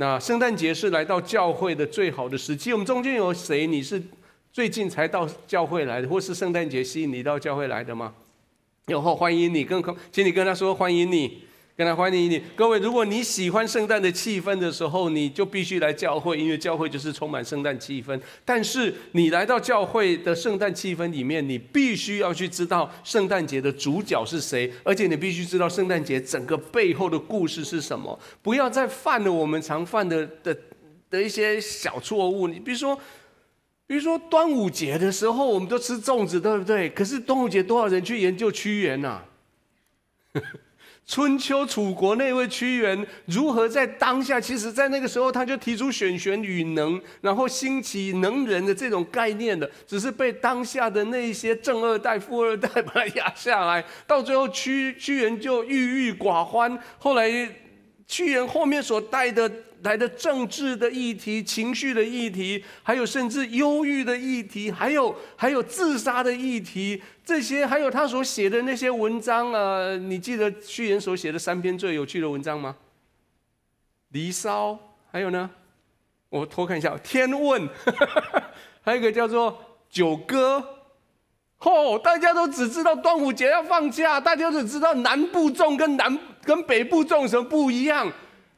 那圣诞节是来到教会的最好的时机。我们中间有谁？你是最近才到教会来的，或是圣诞节吸引你到教会来的吗？有后欢迎你，跟请你跟他说欢迎你。跟他欢迎你，各位，如果你喜欢圣诞的气氛的时候，你就必须来教会，因为教会就是充满圣诞气氛。但是你来到教会的圣诞气氛里面，你必须要去知道圣诞节的主角是谁，而且你必须知道圣诞节整个背后的故事是什么。不要再犯了我们常犯的的的一些小错误。你比如说，比如说端午节的时候，我们都吃粽子，对不对？可是端午节多少人去研究屈原呐？春秋楚国那位屈原如何在当下？其实，在那个时候，他就提出选贤与能，然后兴起能人的这种概念的，只是被当下的那些正二代、富二代把他压下来，到最后屈屈原就郁郁寡欢。后来，屈原后面所带的。来的政治的议题、情绪的议题，还有甚至忧郁的议题，还有还有自杀的议题，这些还有他所写的那些文章啊，你记得屈原所写的三篇最有趣的文章吗？《离骚》，还有呢，我偷看一下，《天问》，还有一个叫做《九歌》。哦，大家都只知道端午节要放假，大家只知道南部粽跟南跟北部粽什么不一样。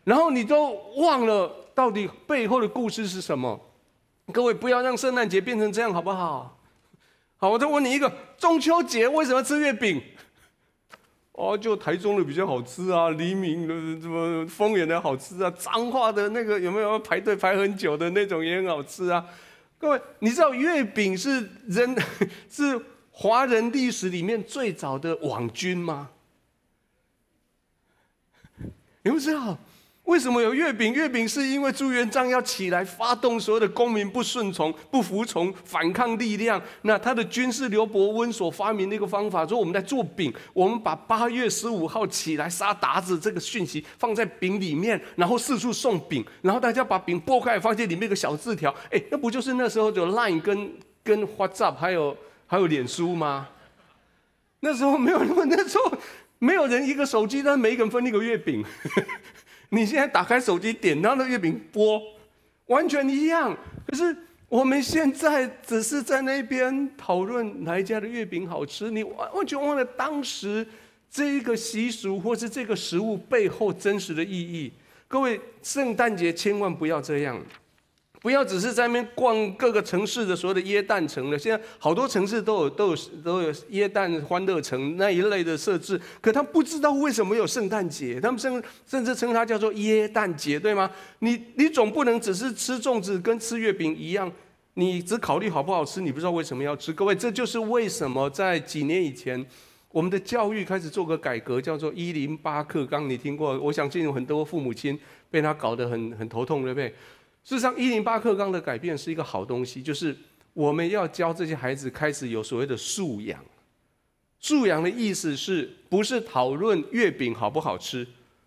然后你都忘了到底背后的故事是什么？各位不要让圣诞节变成这样好不好？好，我再问你一个：中秋节为什么吃月饼？哦，就台中的比较好吃啊，黎明的什么丰原的好吃啊，彰化的那个有没有排队排很久的那种也很好吃啊？各位，你知道月饼是人 是华人历史里面最早的网军吗？你不知道？为什么有月饼？月饼是因为朱元璋要起来发动所有的公民不顺从、不服从、反抗力量。那他的军事刘伯温所发明的一个方法，说我们在做饼，我们把八月十五号起来杀鞑子这个讯息放在饼里面，然后四处送饼，然后大家把饼剥开，发现里面有个小字条。哎，那不就是那时候有 Line 跟跟 WhatsApp 还有还有脸书吗？那时候没有那么，那时候没有人一个手机，但每一个人分一个月饼。你现在打开手机，点到那个月饼播，完全一样。可是我们现在只是在那边讨论哪一家的月饼好吃，你完完全忘了当时这一个习俗或是这个食物背后真实的意义。各位，圣诞节千万不要这样。不要只是在那边逛各个城市的所有的耶诞城了。现在好多城市都有都有都有耶诞欢乐城那一类的设置，可他不知道为什么有圣诞节，他们甚甚至称它叫做耶诞节，对吗？你你总不能只是吃粽子跟吃月饼一样，你只考虑好不好吃，你不知道为什么要吃。各位，这就是为什么在几年以前，我们的教育开始做个改革，叫做一零八课纲，你听过？我相信有很多父母亲被他搞得很很头痛，对不对？事实上，一零八课纲的改变是一个好东西，就是我们要教这些孩子开始有所谓的素养。素养的意思是不是讨论月饼好不好吃，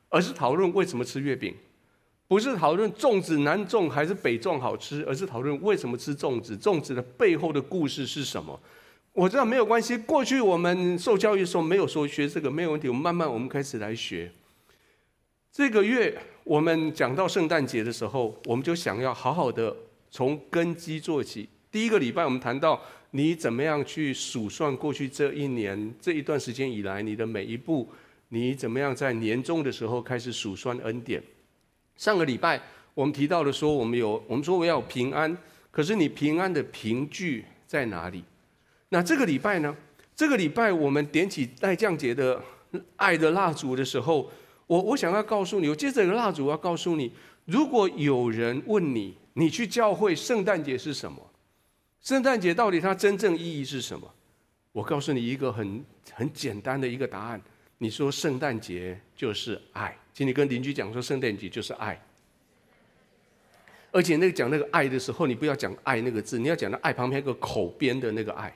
而是讨论为什么吃月饼；不是讨论粽子南粽还是北粽好吃，而是讨论为什么吃粽子，粽子的背后的故事是什么。我知道没有关系，过去我们受教育的时候没有说学这个没有问题，我们慢慢我们开始来学。这个月我们讲到圣诞节的时候，我们就想要好好的从根基做起。第一个礼拜我们谈到你怎么样去数算过去这一年这一段时间以来你的每一步，你怎么样在年终的时候开始数算恩典。上个礼拜我们提到了说我们有我们说我要平安，可是你平安的凭据在哪里？那这个礼拜呢？这个礼拜我们点起待降节的爱的蜡烛的时候。我我想要告诉你，我接着有个蜡烛我要告诉你，如果有人问你，你去教会圣诞节是什么？圣诞节到底它真正意义是什么？我告诉你一个很很简单的一个答案，你说圣诞节就是爱，请你跟邻居讲说圣诞节就是爱，而且那个讲那个爱的时候，你不要讲爱那个字，你要讲到爱旁边一个口边的那个爱。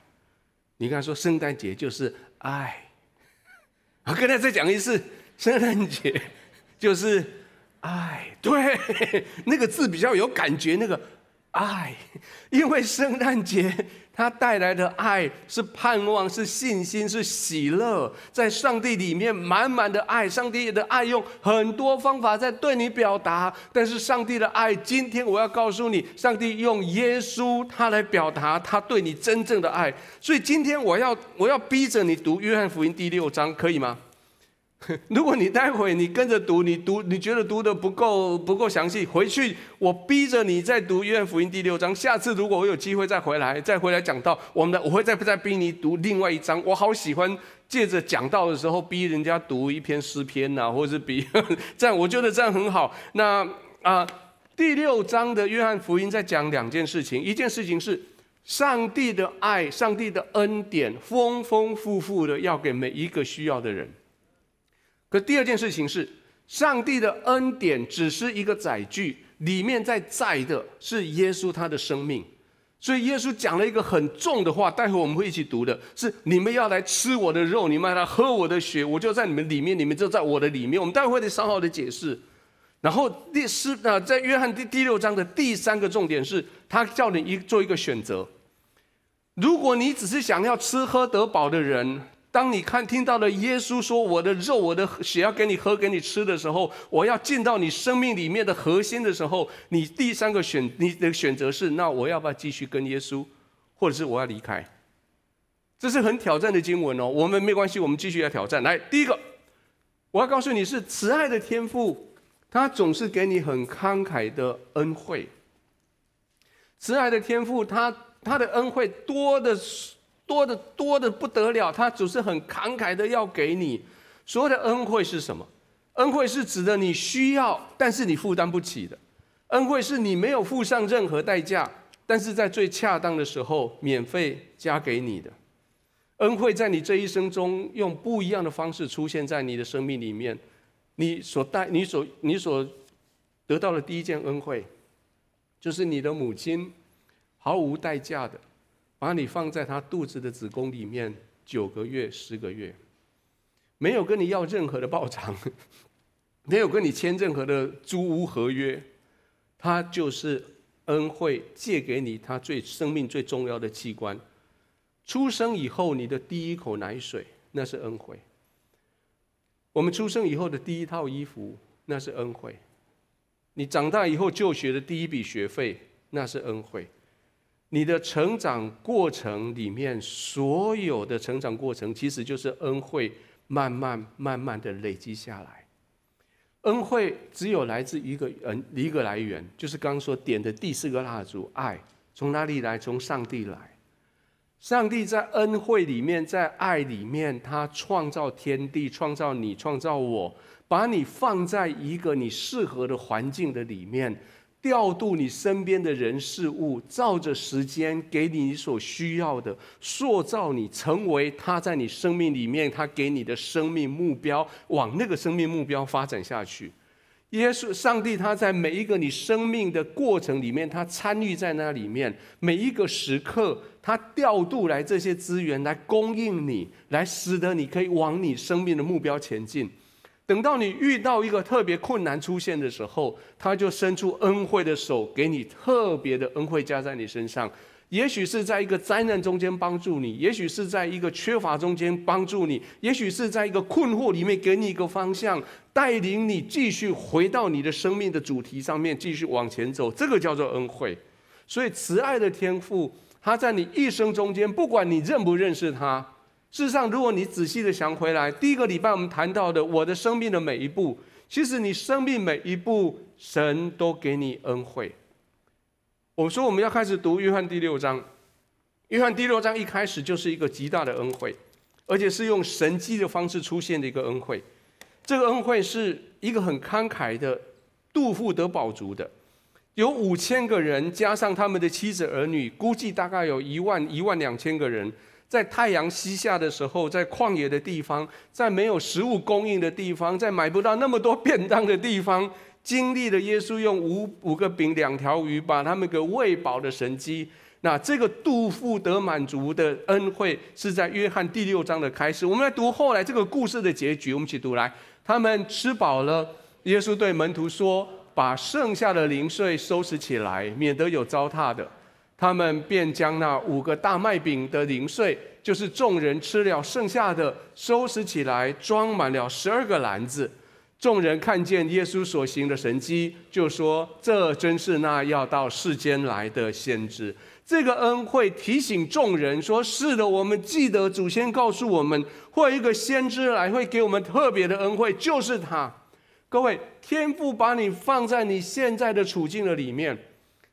你看说圣诞节就是爱，我跟他再讲一次。圣诞节就是爱，对，那个字比较有感觉，那个爱，因为圣诞节。它带来的爱是盼望，是信心，是喜乐，在上帝里面满满的爱。上帝的爱用很多方法在对你表达，但是上帝的爱，今天我要告诉你，上帝用耶稣他来表达他对你真正的爱。所以今天我要我要逼着你读约翰福音第六章，可以吗？如果你待会你跟着读，你读你觉得读的不够不够详细，回去我逼着你再读约翰福音第六章。下次如果我有机会再回来，再回来讲道，我们的我会再再逼你读另外一章。我好喜欢借着讲道的时候逼人家读一篇诗篇呐、啊，或者是逼 这样，我觉得这样很好。那啊，第六章的约翰福音在讲两件事情，一件事情是上帝的爱，上帝的恩典丰丰富富的要给每一个需要的人。可第二件事情是，上帝的恩典只是一个载具，里面在载的是耶稣他的生命。所以耶稣讲了一个很重的话，待会我们会一起读的，是你们要来吃我的肉，你们要来喝我的血，我就在你们里面，你们就在我的里面。我们待会会得稍稍的解释。然后第四啊，在约翰第第六章的第三个重点是，他叫你一做一个选择。如果你只是想要吃喝得饱的人。当你看听到了耶稣说，我的肉、我的血要给你喝、给你吃的时候，我要进到你生命里面的核心的时候，你第三个选你的选择是：那我要不要继续跟耶稣，或者是我要离开？这是很挑战的经文哦。我们没关系，我们继续来挑战。来，第一个，我要告诉你是慈爱的天赋，他总是给你很慷慨的恩惠。慈爱的天赋，他他的恩惠多的是。多的多的不得了，他总是很慷慨的要给你。所谓的恩惠是什么？恩惠是指的你需要，但是你负担不起的。恩惠是你没有付上任何代价，但是在最恰当的时候免费加给你的。恩惠在你这一生中用不一样的方式出现在你的生命里面。你所带、你所、你所得到的第一件恩惠，就是你的母亲毫无代价的。把你放在他肚子的子宫里面九个月、十个月，没有跟你要任何的报偿，没有跟你签任何的租屋合约，他就是恩惠借给你他最生命最重要的器官。出生以后你的第一口奶水，那是恩惠；我们出生以后的第一套衣服，那是恩惠；你长大以后就学的第一笔学费，那是恩惠。你的成长过程里面，所有的成长过程，其实就是恩惠慢慢慢慢的累积下来。恩惠只有来自一个嗯一个来源，就是刚刚说点的第四个蜡烛，爱从哪里来？从上帝来。上帝在恩惠里面，在爱里面，他创造天地，创造你，创造我，把你放在一个你适合的环境的里面。调度你身边的人事物，照着时间给你所需要的，塑造你成为他在你生命里面他给你的生命目标，往那个生命目标发展下去。耶稣、上帝他在每一个你生命的过程里面，他参与在那里面，每一个时刻，他调度来这些资源来供应你，来使得你可以往你生命的目标前进。等到你遇到一个特别困难出现的时候，他就伸出恩惠的手，给你特别的恩惠加在你身上。也许是在一个灾难中间帮助你，也许是在一个缺乏中间帮助你，也许是在一个困惑里面给你一个方向，带领你继续回到你的生命的主题上面，继续往前走。这个叫做恩惠。所以慈爱的天赋，他在你一生中间，不管你认不认识他。事实上，如果你仔细的想回来，第一个礼拜我们谈到的我的生命的每一步，其实你生命每一步，神都给你恩惠。我说我们要开始读约翰第六章，约翰第六章一开始就是一个极大的恩惠，而且是用神迹的方式出现的一个恩惠。这个恩惠是一个很慷慨的，肚腹得宝足的，有五千个人加上他们的妻子儿女，估计大概有一万一万两千个人。在太阳西下的时候，在旷野的地方，在没有食物供应的地方，在买不到那么多便当的地方，经历了耶稣用五五个饼两条鱼把他们给喂饱的神迹。那这个肚腹得满足的恩惠，是在约翰第六章的开始。我们来读后来这个故事的结局。我们一起读来，他们吃饱了，耶稣对门徒说：“把剩下的零碎收拾起来，免得有糟蹋的。他们便将那五个大麦饼的零碎，就是众人吃了剩下的，收拾起来，装满了十二个篮子。众人看见耶稣所行的神迹，就说：“这真是那要到世间来的先知。”这个恩惠提醒众人说：“是的，我们记得祖先告诉我们，会一个先知来，会给我们特别的恩惠，就是他。”各位，天父把你放在你现在的处境的里面，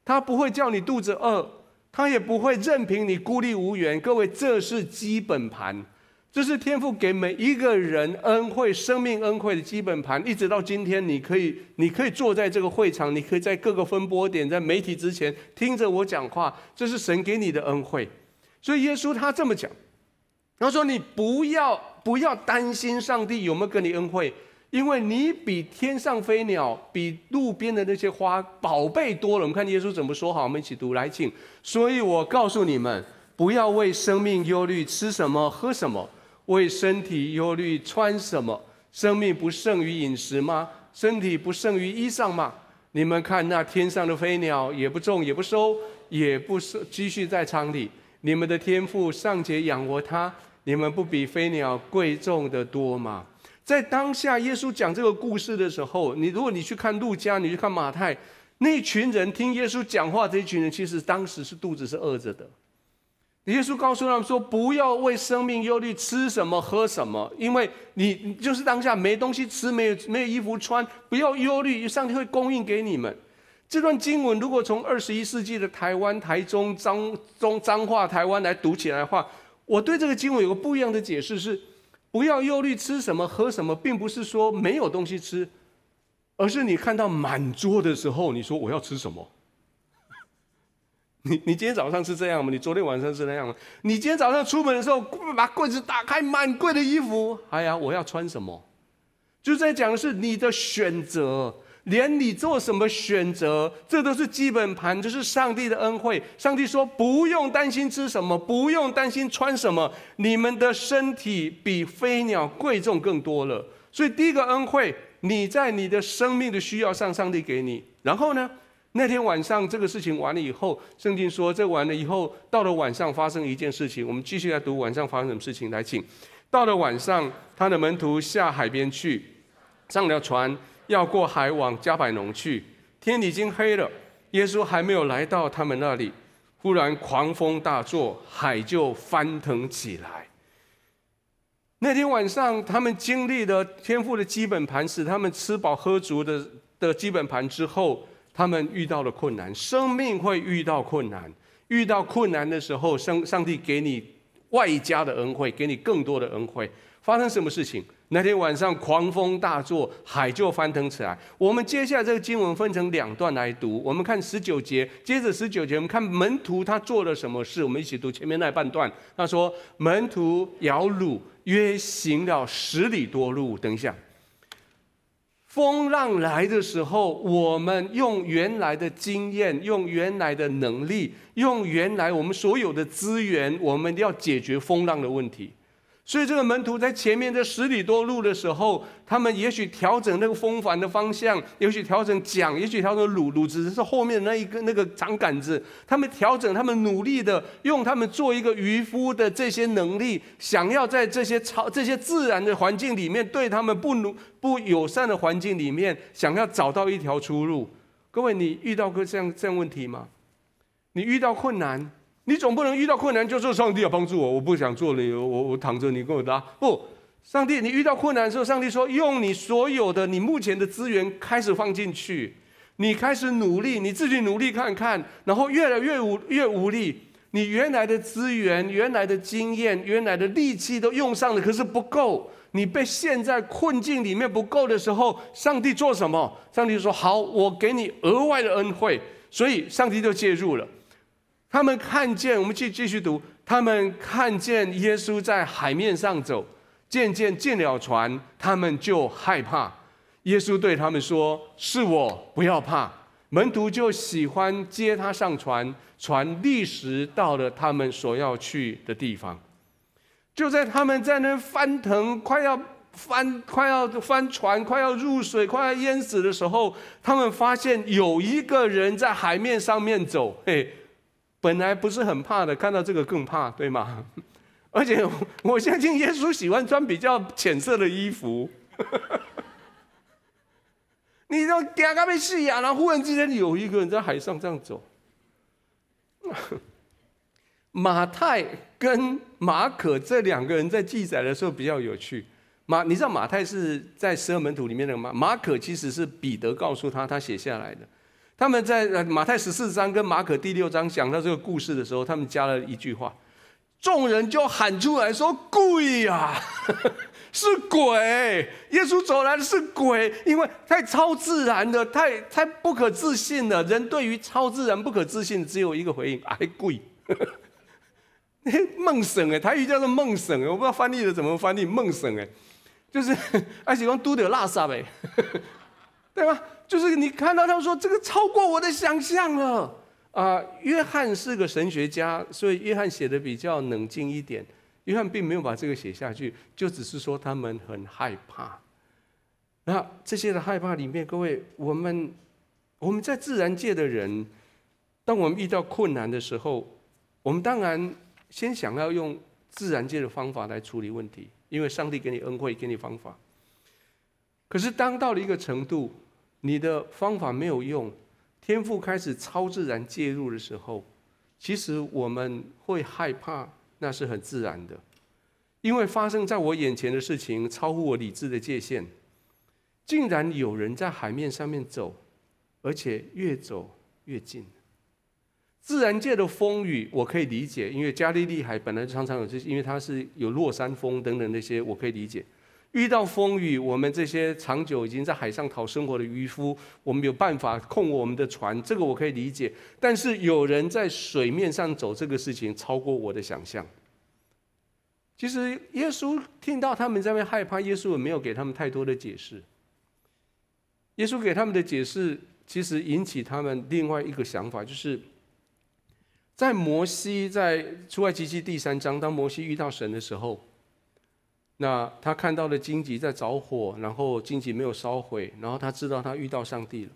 他不会叫你肚子饿。他也不会任凭你孤立无援，各位，这是基本盘，这是天父给每一个人恩惠、生命恩惠的基本盘。一直到今天，你可以，你可以坐在这个会场，你可以在各个分播点，在媒体之前听着我讲话，这是神给你的恩惠。所以耶稣他这么讲，他说：“你不要不要担心上帝有没有给你恩惠。”因为你比天上飞鸟、比路边的那些花宝贝多了。我们看耶稣怎么说？好，我们一起读来，请。所以我告诉你们，不要为生命忧虑，吃什么，喝什么；为身体忧虑，穿什么。生命不胜于饮食吗？身体不胜于衣裳吗？你们看那天上的飞鸟，也不种，也不收，也不收，积蓄在仓里。你们的天父尚且养活它，你们不比飞鸟贵重得多吗？在当下，耶稣讲这个故事的时候，你如果你去看路加，你去看马太，那群人听耶稣讲话，这一群人其实当时是肚子是饿着的。耶稣告诉他们说：“不要为生命忧虑，吃什么喝什么，因为你就是当下没东西吃，没有没有衣服穿，不要忧虑，上帝会供应给你们。”这段经文如果从二十一世纪的台湾、台中、彰中彰化、台湾来读起来的话，我对这个经文有个不一样的解释是。不要忧虑吃什么喝什么，并不是说没有东西吃，而是你看到满桌的时候，你说我要吃什么？你你今天早上是这样吗？你昨天晚上是那样吗？你今天早上出门的时候，把柜子打开，满柜的衣服，哎呀，我要穿什么？就在讲的是你的选择。连你做什么选择，这都是基本盘，这是上帝的恩惠。上帝说：“不用担心吃什么，不用担心穿什么，你们的身体比飞鸟贵重更多了。”所以第一个恩惠，你在你的生命的需要上，上帝给你。然后呢，那天晚上这个事情完了以后，圣经说这完了以后，到了晚上发生一件事情。我们继续来读晚上发生什么事情。来，请。到了晚上，他的门徒下海边去，上了船。要过海往加百农去，天已经黑了，耶稣还没有来到他们那里，忽然狂风大作，海就翻腾起来。那天晚上，他们经历了天赋的基本盘，使他们吃饱喝足的的基本盘之后，他们遇到了困难。生命会遇到困难，遇到困难的时候，上上帝给你外加的恩惠，给你更多的恩惠。发生什么事情？那天晚上狂风大作，海就翻腾起来。我们接下来这个经文分成两段来读。我们看十九节，接着十九节，我们看门徒他做了什么事。我们一起读前面那半段。他说：“门徒摇櫓，约行了十里多路。”等一下，风浪来的时候，我们用原来的经验，用原来的能力，用原来我们所有的资源，我们要解决风浪的问题。所以这个门徒在前面这十里多路的时候，他们也许调整那个风帆的方向，也许调整桨，也许调整櫓，櫓子是后面那一个那个长杆子。他们调整，他们努力的用他们做一个渔夫的这些能力，想要在这些超这些自然的环境里面，对他们不努不友善的环境里面，想要找到一条出路。各位，你遇到过这样这样问题吗？你遇到困难？你总不能遇到困难就说上帝要帮助我，我不想做了，我我躺着，你跟我搭。不，上帝，你遇到困难的时候，上帝说用你所有的你目前的资源开始放进去，你开始努力，你自己努力看看，然后越来越无越无力，你原来的资源、原来的经验、原来的力气都用上了，可是不够，你被陷在困境里面不够的时候，上帝做什么？上帝说好，我给你额外的恩惠，所以上帝就介入了。他们看见，我们继继续读。他们看见耶稣在海面上走，渐渐进了船，他们就害怕。耶稣对他们说：“是我，不要怕。”门徒就喜欢接他上船，船立时到了他们所要去的地方。就在他们在那翻腾，快要翻快要翻船，快要入水，快要淹死的时候，他们发现有一个人在海面上面走。嘿，本来不是很怕的，看到这个更怕，对吗？而且我相信耶稣喜欢穿比较浅色的衣服。你都惊到要死啊！然后忽然之间有一个人在海上这样走。马太跟马可这两个人在记载的时候比较有趣。马，你知道马太是在十二门徒里面的吗？马可其实是彼得告诉他，他写下来的。他们在马太十四章跟马可第六章讲到这个故事的时候，他们加了一句话，众人就喊出来说：“鬼呀，是鬼！耶稣走来的是鬼，因为太超自然的，太太不可置信了。人对于超自然不可置信，只有一个回应：哎，鬼！梦神哎，台语叫做梦神，我不知道翻译的怎么翻译梦神哎。”就是 而且讲都得拉萨呗，对吧？就是你看到他说这个超过我的想象了啊！约翰是个神学家，所以约翰写的比较冷静一点。约翰并没有把这个写下去，就只是说他们很害怕。那这些的害怕里面，各位，我们我们在自然界的人，当我们遇到困难的时候，我们当然先想要用自然界的方法来处理问题。因为上帝给你恩惠，给你方法。可是当到了一个程度，你的方法没有用，天赋开始超自然介入的时候，其实我们会害怕，那是很自然的。因为发生在我眼前的事情超乎我理智的界限，竟然有人在海面上面走，而且越走越近。自然界的风雨我可以理解，因为加利利海本来常常有这些，因为它是有落山风等等那些，我可以理解。遇到风雨，我们这些长久已经在海上讨生活的渔夫，我们有办法控我们的船，这个我可以理解。但是有人在水面上走，这个事情超过我的想象。其实耶稣听到他们在那边害怕，耶稣也没有给他们太多的解释。耶稣给他们的解释，其实引起他们另外一个想法，就是。在摩西在出埃及记第三章，当摩西遇到神的时候，那他看到了荆棘在着火，然后荆棘没有烧毁，然后他知道他遇到上帝了。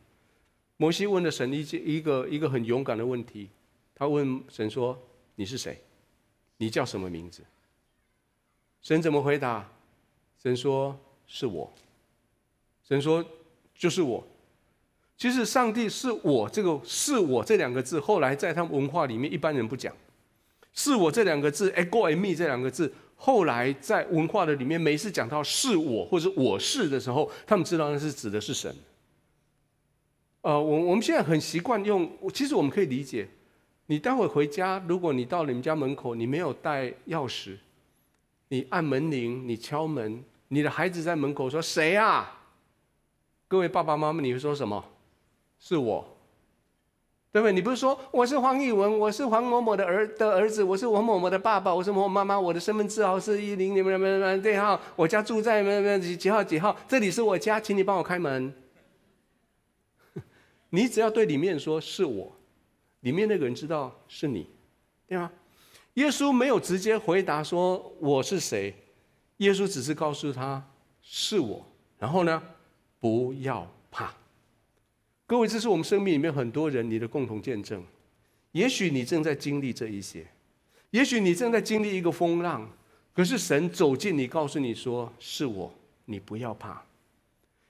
摩西问了神一一个一个很勇敢的问题，他问神说：“你是谁？你叫什么名字？”神怎么回答？神说：“是我。”神说：“就是我。”其实上帝是我，这个是我这两个字，后来在他们文化里面，一般人不讲。是我这两个字，ego eimi 这两个字，后来在文化的里面，每次讲到是我或者我是的时候，他们知道那是指的是神。呃，我我们现在很习惯用，其实我们可以理解。你待会回家，如果你到你们家门口，你没有带钥匙，你按门铃，你敲门，你的孩子在门口说谁啊？各位爸爸妈妈，你会说什么？是我，对不对？你不是说我是黄义文，我是黄某某的儿的儿子，我是王某某的爸爸，我是某某妈妈，我的身份证号是一零零零零零对号，我家住在没没几几号几号，这里是我家，请你帮我开门。你只要对里面说是我，里面那个人知道是你，对吗？耶稣没有直接回答说我是谁，耶稣只是告诉他是我，然后呢，不要怕。各位，这是我们生命里面很多人你的共同见证。也许你正在经历这一些，也许你正在经历一个风浪，可是神走近你，告诉你说：“是我，你不要怕。”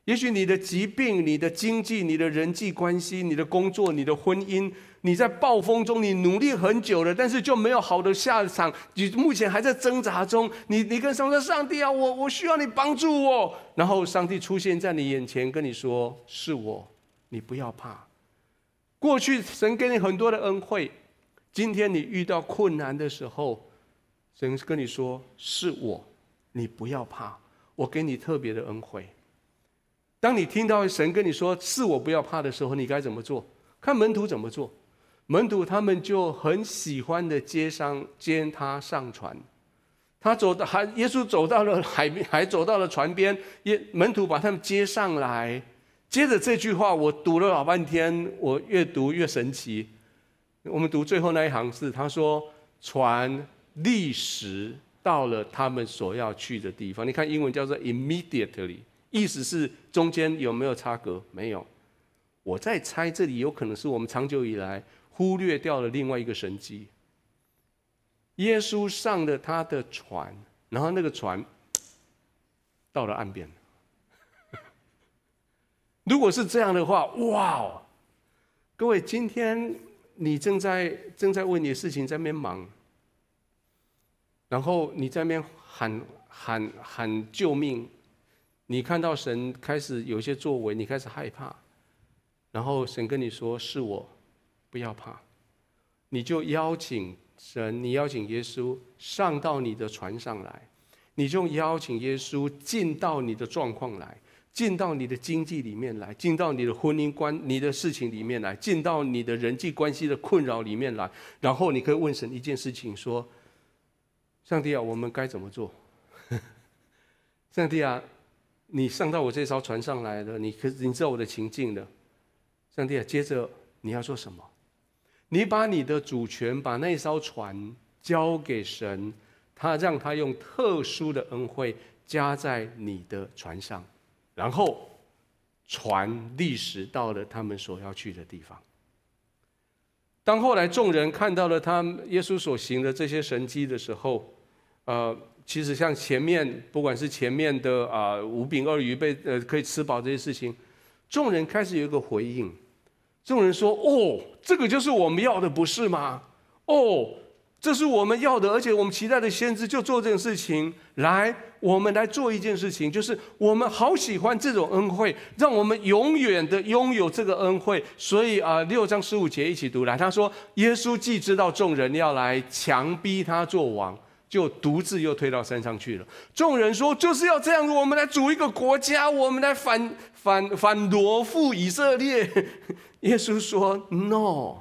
也许你的疾病、你的经济、你的人际关系、你的工作、你的婚姻，你在暴风中，你努力很久了，但是就没有好的下场。你目前还在挣扎中。你你跟神说：“上帝啊，我我需要你帮助我。”然后上帝出现在你眼前，跟你说：“是我。”你不要怕，过去神给你很多的恩惠，今天你遇到困难的时候，神跟你说是我，你不要怕，我给你特别的恩惠。当你听到神跟你说是我不要怕的时候，你该怎么做？看门徒怎么做，门徒他们就很喜欢的接上接他上船，他走到还耶稣走到了海边，还走到了船边，耶门徒把他们接上来。接着这句话，我读了老半天，我越读越神奇。我们读最后那一行是，他说：“船立时到了他们所要去的地方。你看英文叫做 immediately，意思是中间有没有差隔？没有。我在猜，这里有可能是我们长久以来忽略掉了另外一个神迹。耶稣上了他的船，然后那个船到了岸边。如果是这样的话，哇哦！各位，今天你正在正在为你的事情在那边忙，然后你在那边喊喊喊救命，你看到神开始有一些作为，你开始害怕。然后神跟你说：“是我，不要怕。”你就邀请神，你邀请耶稣上到你的船上来，你就邀请耶稣进到你的状况来，进到你的经济里面来，进到你的婚姻关、你的事情里面来，进到你的人际关系的困扰里面来。然后你可以问神一件事情：说，上帝啊，我们该怎么做？上帝啊，你上到我这艘船上来了，你可你知道我的情境的。上帝啊，接着你要做什么？你把你的主权，把那艘船交给神，他让他用特殊的恩惠加在你的船上，然后船立时到了他们所要去的地方。当后来众人看到了他耶稣所行的这些神迹的时候，呃，其实像前面不管是前面的啊、呃、五饼二鱼被呃可以吃饱这些事情。众人开始有一个回应，众人说：“哦，这个就是我们要的，不是吗？哦，这是我们要的，而且我们期待的先知就做这件事情。来，我们来做一件事情，就是我们好喜欢这种恩惠，让我们永远的拥有这个恩惠。所以啊，六章十五节一起读来，他说：耶稣既知道众人要来强逼他做王。”就独自又退到山上去了。众人说：“就是要这样，我们来组一个国家，我们来反反反罗复以色列。”耶稣说：“No，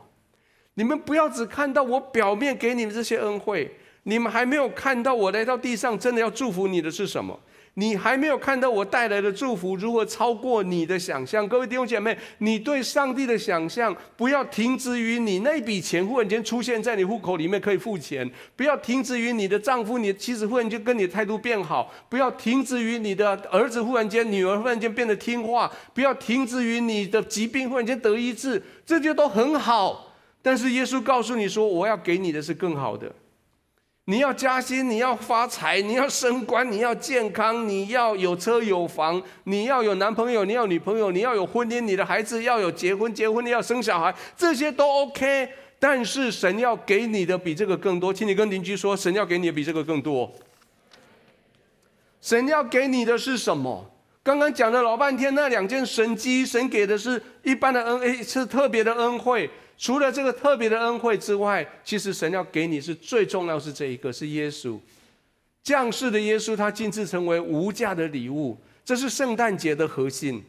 你们不要只看到我表面给你们这些恩惠，你们还没有看到我来到地上真的要祝福你的是什么。”你还没有看到我带来的祝福如何超过你的想象，各位弟兄姐妹，你对上帝的想象不要停止于你那笔钱忽然间出现在你户口里面可以付钱，不要停止于你的丈夫、你妻子忽然间跟你的态度变好，不要停止于你的儿子忽然间、女儿忽然间变得听话，不要停止于你的疾病忽然间得医治，这些都很好，但是耶稣告诉你说，我要给你的是更好的。你要加薪，你要发财，你要升官，你要健康，你要有车有房，你要有男朋友，你要女朋友，你要有婚姻，你的孩子要有结婚，结婚你要生小孩，这些都 OK。但是神要给你的比这个更多，请你跟邻居说，神要给你的比这个更多。神要给你的是什么？刚刚讲了老半天，那两件神迹，神给的是一般的恩，是特别的恩惠。除了这个特别的恩惠之外，其实神要给你是最重要是这一个，是耶稣降世的耶稣，他亲自成为无价的礼物，这是圣诞节的核心。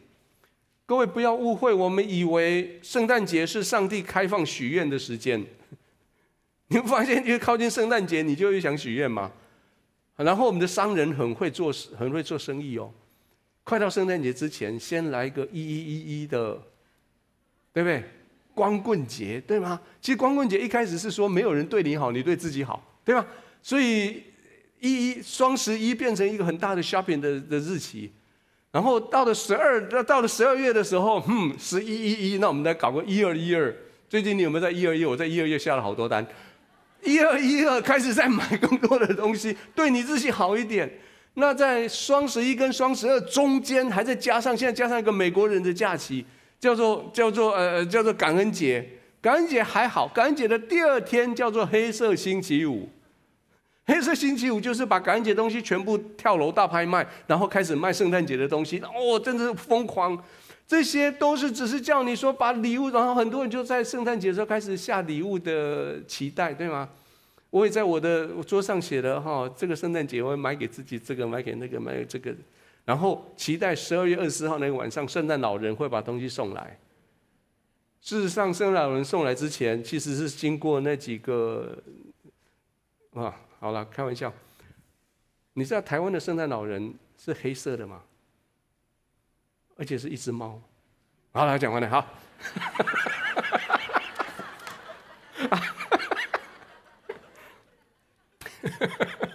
各位不要误会，我们以为圣诞节是上帝开放许愿的时间。你会发现，越靠近圣诞节，你就越想许愿吗？然后我们的商人很会做，很会做生意哦。快到圣诞节之前，先来个一一一一的，对不对？光棍节对吗？其实光棍节一开始是说没有人对你好，你对自己好，对吧？所以一一双十一变成一个很大的 shopping 的的日期，然后到了十二，到了十二月的时候，嗯，十一一一，那我们再搞个一二一二。最近你有没有在一二一？我在一二月下了好多单，一二一二开始在买更多的东西，对你自己好一点。那在双十一跟双十二中间，还在加上现在加上一个美国人的假期。叫做叫做呃叫做感恩节，感恩节还好，感恩节的第二天叫做黑色星期五，黑色星期五就是把感恩节东西全部跳楼大拍卖，然后开始卖圣诞节的东西，哦，真的是疯狂，这些都是只是叫你说把礼物，然后很多人就在圣诞节的时候开始下礼物的期待，对吗？我也在我的桌上写了哈，这个圣诞节我会买给自己这个，买给那个，买给这个。然后期待十二月二十四号那个晚上，圣诞老人会把东西送来。事实上，圣诞老人送来之前，其实是经过那几个啊，好了，开玩笑。你知道台湾的圣诞老人是黑色的吗？而且是一只猫。好了，讲完了，好。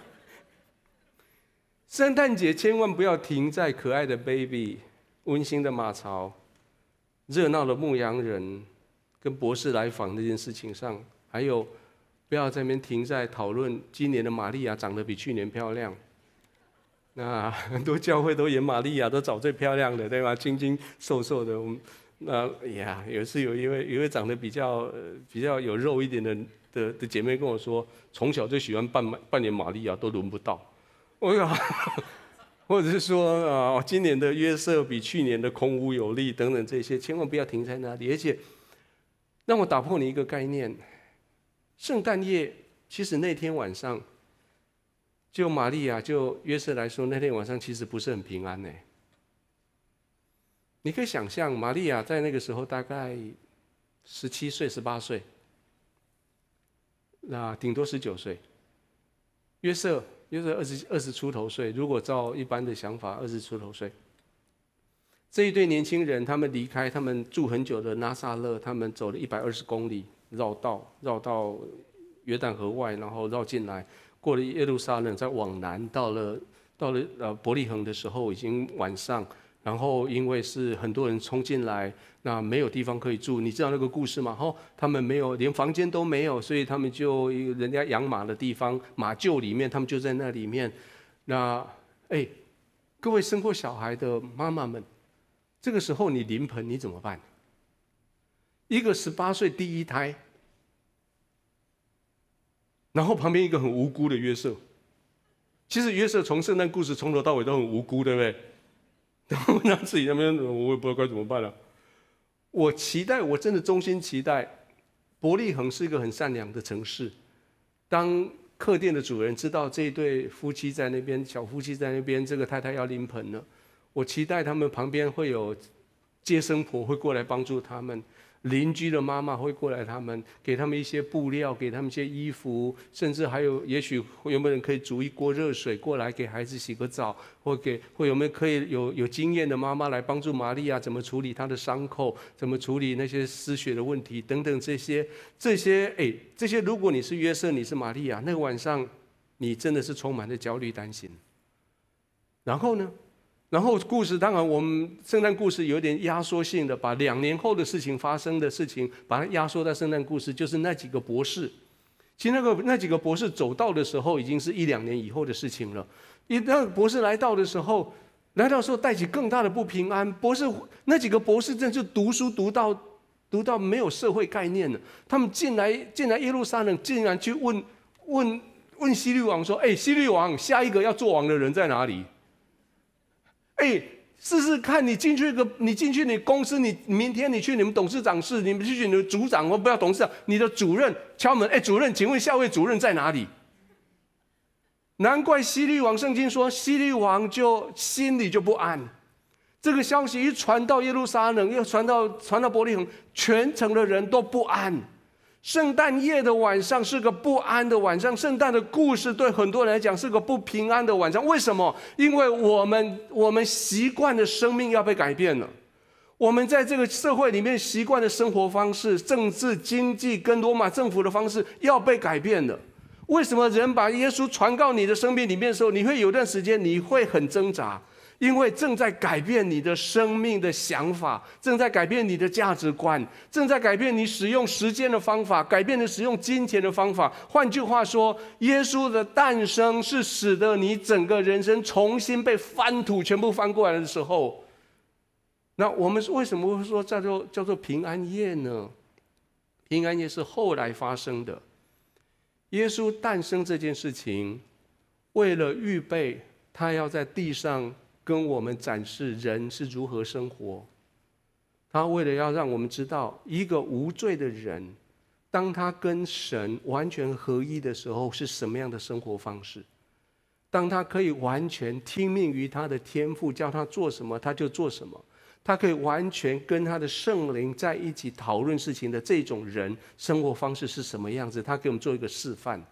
圣诞节千万不要停在可爱的 baby、温馨的马槽、热闹的牧羊人、跟博士来访这件事情上，还有不要在那边停在讨论今年的玛利亚长得比去年漂亮。那 很多教会都演玛利亚，都找最漂亮的，对吧？精精瘦瘦的。我们那呀，有一次有一位有一位长得比较比较有肉一点的的的姐妹跟我说，从小就喜欢扮扮演玛利亚，都轮不到。我呀，或者是说啊，今年的约瑟比去年的空无有力等等这些，千万不要停在那里。而且，让我打破你一个概念：圣诞夜其实那天晚上，就玛利亚就约瑟来说，那天晚上其实不是很平安呢。你可以想象，玛利亚在那个时候大概十七岁、十八岁，那顶多十九岁，约瑟。就是二十二十出头岁，如果照一般的想法，二十出头岁，这一对年轻人，他们离开他们住很久的拉萨勒，他们走了一百二十公里，绕道绕到约旦河外，然后绕进来，过了耶路撒冷，再往南，到了到了呃伯利恒的时候，已经晚上。然后因为是很多人冲进来，那没有地方可以住，你知道那个故事吗？吼，他们没有连房间都没有，所以他们就人家养马的地方马厩里面，他们就在那里面。那哎，各位生过小孩的妈妈们，这个时候你临盆你怎么办？一个十八岁第一胎，然后旁边一个很无辜的约瑟。其实约瑟从圣诞故事从头到尾都很无辜，对不对？然后他自己那边，我也不知道该怎么办了。我期待，我真的衷心期待，伯利恒是一个很善良的城市。当客店的主人知道这一对夫妻在那边，小夫妻在那边，这个太太要临盆了，我期待他们旁边会有接生婆会过来帮助他们。邻居的妈妈会过来，他们给他们一些布料，给他们一些衣服，甚至还有，也许会有没有人可以煮一锅热水过来给孩子洗个澡，或给会有没有可以有有经验的妈妈来帮助玛利亚怎么处理她的伤口，怎么处理那些失血的问题等等这些这些哎这些，如果你是约瑟，你是玛利亚，那个晚上你真的是充满了焦虑担心。然后呢？然后故事当然，我们圣诞故事有点压缩性的，把两年后的事情发生的事情，把它压缩在圣诞故事，就是那几个博士。其实那个那几个博士走到的时候，已经是一两年以后的事情了。一那个博士来到的时候，来到时候带起更大的不平安。博士那几个博士真是读书读到读到没有社会概念了。他们进来进来耶路撒冷，竟然去问问问希律王说：“哎，希律王，下一个要做王的人在哪里？”哎，试试看，你进去个，你进去你公司，你明天你去你们董事长室，你们去你的组长，我不要董事长，你的主任敲门，哎，主任，请问下位主任在哪里？难怪希律王圣经说，希律王就心里就不安。这个消息一传到耶路撒冷，又传到传到伯利恒，全城的人都不安。圣诞夜的晚上是个不安的晚上，圣诞的故事对很多人来讲是个不平安的晚上。为什么？因为我们我们习惯的生命要被改变了，我们在这个社会里面习惯的生活方式、政治、经济跟罗马政府的方式要被改变了。为什么人把耶稣传到你的生命里面的时候，你会有段时间你会很挣扎？因为正在改变你的生命的想法，正在改变你的价值观，正在改变你使用时间的方法，改变你使用金钱的方法。换句话说，耶稣的诞生是使得你整个人生重新被翻土，全部翻过来的时候。那我们为什么会说叫做叫做平安夜呢？平安夜是后来发生的。耶稣诞生这件事情，为了预备他要在地上。跟我们展示人是如何生活，他为了要让我们知道一个无罪的人，当他跟神完全合一的时候是什么样的生活方式，当他可以完全听命于他的天赋，叫他做什么他就做什么，他可以完全跟他的圣灵在一起讨论事情的这种人生活方式是什么样子，他给我们做一个示范。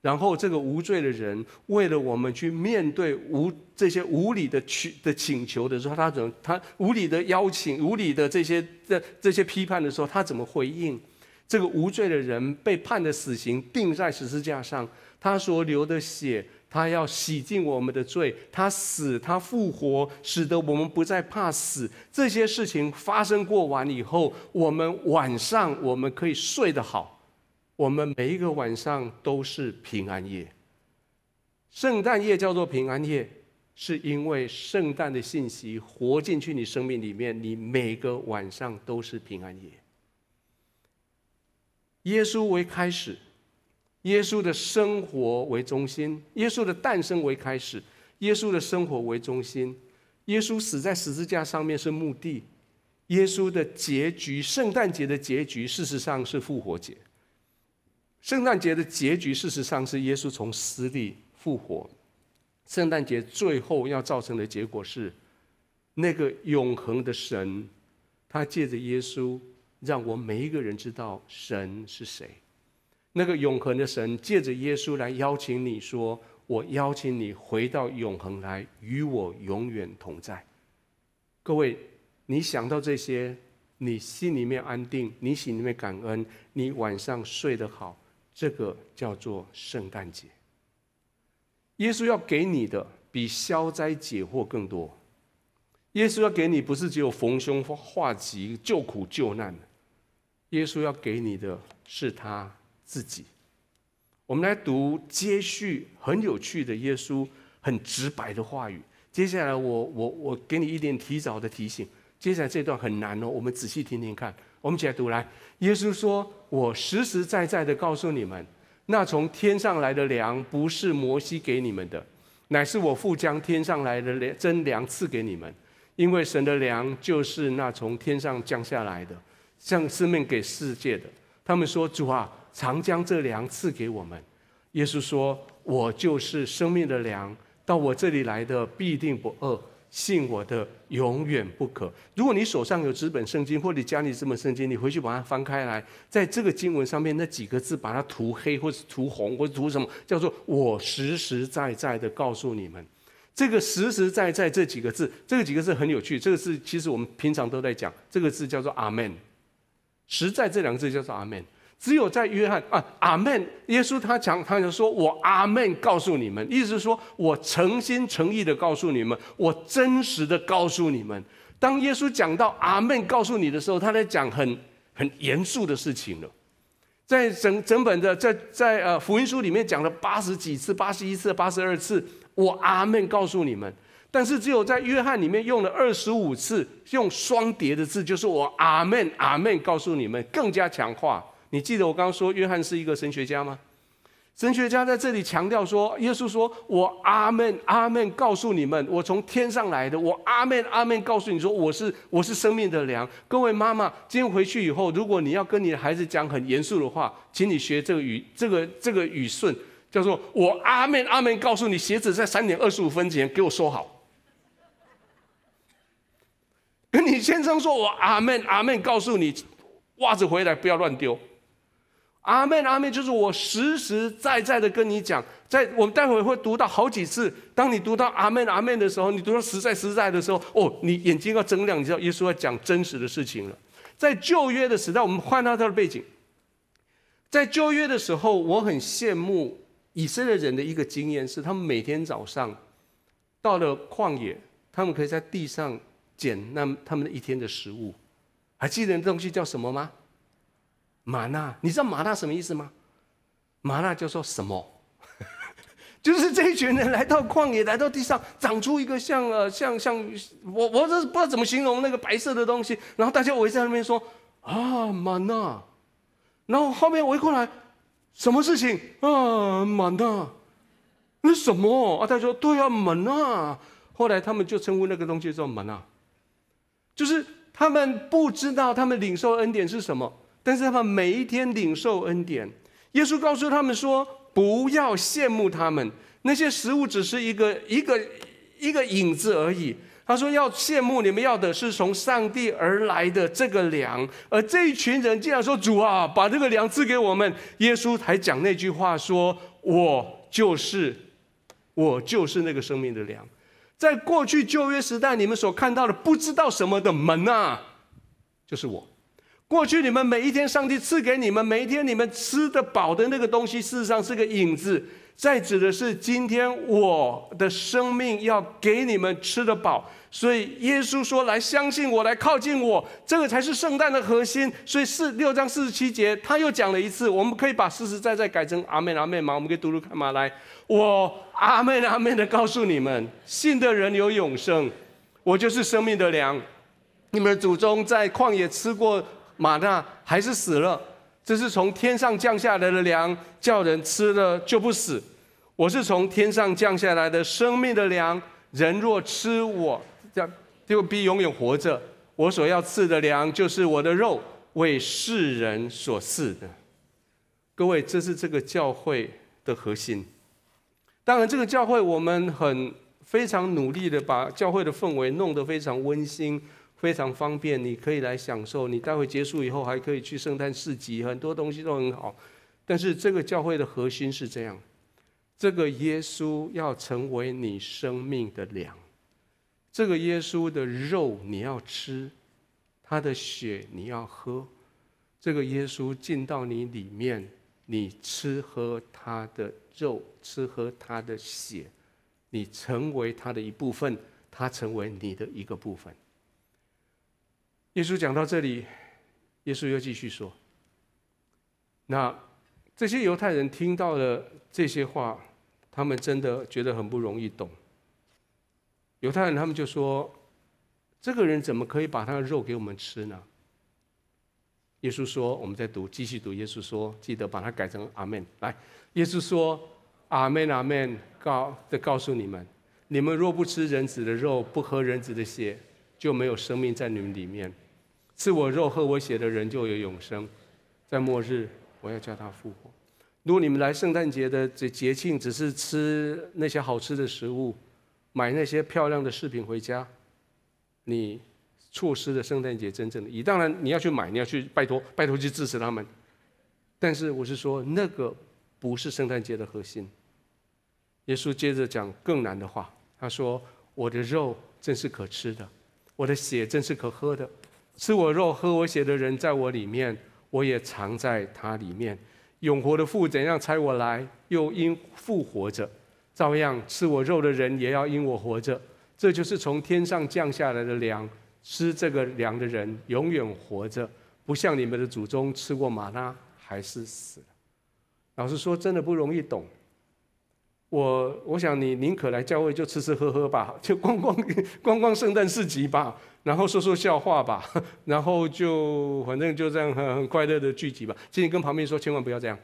然后这个无罪的人，为了我们去面对无这些无理的去的请求的时候，他怎么他无理的邀请、无理的这些这这些批判的时候，他怎么回应？这个无罪的人被判的死刑，钉在十字架上，他所流的血他要洗净我们的罪，他死，他复活，使得我们不再怕死。这些事情发生过完以后，我们晚上我们可以睡得好，我们每一个晚上都是平安夜。圣诞夜叫做平安夜，是因为圣诞的信息活进去你生命里面，你每个晚上都是平安夜。耶稣为开始，耶稣的生活为中心，耶稣的诞生为开始，耶稣的生活为中心，耶稣死在十字架上面是目的，耶稣的结局，圣诞节的结局，事实上是复活节。圣诞节的结局，事实上是耶稣从死里复活。圣诞节最后要造成的结果是，那个永恒的神，他借着耶稣。让我每一个人知道神是谁，那个永恒的神借着耶稣来邀请你说：“我邀请你回到永恒来，与我永远同在。”各位，你想到这些，你心里面安定，你心里面感恩，你晚上睡得好，这个叫做圣诞节。耶稣要给你的比消灾解惑更多。耶稣要给你不是只有逢凶化吉、救苦救难。耶稣要给你的是他自己。我们来读接续很有趣的耶稣很直白的话语。接下来我我我给你一点提早的提醒。接下来这段很难哦，我们仔细听听看。我们起来读来。耶稣说：“我实实在在的告诉你们，那从天上来的粮不是摩西给你们的，乃是我父将天上来的粮真粮赐给你们。因为神的粮就是那从天上降下来的。”像生命给世界的，他们说：“主啊，常将这粮赐给我们。”耶稣说：“我就是生命的粮，到我这里来的必定不饿，信我的永远不可。”如果你手上有纸本圣经，或者家里这本圣经，你回去把它翻开来，在这个经文上面那几个字，把它涂黑，或者涂红，或者涂什么，叫做“我实实在在的告诉你们”。这个实实在在这几个字，这个几个字很有趣。这个字其实我们平常都在讲，这个字叫做“阿门”。实在这两个字叫做阿门，只有在约翰啊，阿门。耶稣他讲，他就说：“我阿门，告诉你们，意思说我诚心诚意的告诉你们，我真实的告诉你们。”当耶稣讲到阿门，告诉你的时候，他在讲很很严肃的事情了。在整整本的在在呃福音书里面讲了八十几次、八十一次、八十二次，我阿门告诉你们。但是只有在约翰里面用了二十五次，用双叠的字，就是我阿门阿门告诉你们，更加强化。你记得我刚刚说约翰是一个神学家吗？神学家在这里强调说，耶稣说我阿门阿门告诉你们，我从天上来的，我阿门阿门告诉你说我是我是生命的粮。各位妈妈，今天回去以后，如果你要跟你的孩子讲很严肃的话，请你学这个语这个这个语顺，叫做我阿门阿门告诉你，鞋子在三点二十五分前给我收好。跟你先生说：“我阿门，阿门，告诉你，袜子回来不要乱丢。阿门，阿门，就是我实实在在的跟你讲，在我们待会会读到好几次。当你读到阿门，阿门的时候，你读到实在实在的时候，哦，你眼睛要睁亮，你知道耶稣要讲真实的事情了。在旧约的时代，我们换到他的背景，在旧约的时候，我很羡慕以色列人的一个经验是，他们每天早上到了旷野，他们可以在地上。”捡那他们的一天的食物，还记得那东西叫什么吗？玛纳，你知道玛纳什么意思吗？玛纳就说什么？就是这一群人来到旷野，来到地上，长出一个像呃像像我我这不知道怎么形容那个白色的东西，然后大家围在那边说啊玛纳，然后后面围过来，什么事情啊玛纳？那什么啊？他说对啊玛纳，后来他们就称呼那个东西叫玛纳。就是他们不知道他们领受恩典是什么，但是他们每一天领受恩典。耶稣告诉他们说：“不要羡慕他们，那些食物只是一个一个一个影子而已。”他说：“要羡慕你们要的是从上帝而来的这个粮。”而这一群人竟然说：“主啊，把这个粮赐给我们。”耶稣还讲那句话说：“我就是，我就是那个生命的粮。”在过去旧约时代，你们所看到的不知道什么的门啊，就是我；过去你们每一天，上帝赐给你们每一天你们吃得饱的那个东西，事实上是个影子。再指的是今天我的生命要给你们吃得饱。所以耶稣说：“来相信我，来靠近我，这个才是圣诞的核心。”所以四六章四十七节他又讲了一次。我们可以把实实在在改成阿门阿门吗？我们可以读读看吗？来，我阿门阿门的告诉你们：信的人有永生，我就是生命的粮。你们的祖宗在旷野吃过。玛纳还是死了，这是从天上降下来的粮，叫人吃了就不死。我是从天上降下来的生命的粮，人若吃我，这就必永远活着。我所要赐的粮，就是我的肉，为世人所赐的。各位，这是这个教会的核心。当然，这个教会我们很非常努力的把教会的氛围弄得非常温馨。非常方便，你可以来享受。你待会结束以后，还可以去圣诞市集，很多东西都很好。但是这个教会的核心是这样：这个耶稣要成为你生命的粮，这个耶稣的肉你要吃，他的血你要喝。这个耶稣进到你里面，你吃喝他的肉，吃喝他的血，你成为他的一部分，他成为你的一个部分。耶稣讲到这里，耶稣又继续说：“那这些犹太人听到了这些话，他们真的觉得很不容易懂。犹太人他们就说：‘这个人怎么可以把他的肉给我们吃呢？’耶稣说：‘我们再读，继续读。’耶稣说：‘记得把它改成阿门。’来，耶稣说：‘阿门，阿门。’告的告诉你们：你们若不吃人子的肉，不喝人子的血，就没有生命在你们里面。”吃我肉、喝我血的人就有永生，在末日我要叫他复活。如果你们来圣诞节的这节庆只是吃那些好吃的食物，买那些漂亮的饰品回家，你错失了圣诞节真正的意义。当然你要去买，你要去拜托拜托去支持他们。但是我是说，那个不是圣诞节的核心。耶稣接着讲更难的话，他说：“我的肉真是可吃的，我的血真是可喝的。”吃我肉、喝我血的人，在我里面，我也藏在他里面。永活的父怎样差我来，又因父活着，照样吃我肉的人也要因我活着。这就是从天上降下来的粮。吃这个粮的人永远活着，不像你们的祖宗吃过马拉还是死了。老实说，真的不容易懂。我我想你宁可来教会就吃吃喝喝吧，就逛逛 逛逛圣诞市集吧，然后说说笑话吧，然后就反正就这样很很快乐的聚集吧。请你跟旁边说，千万不要这样，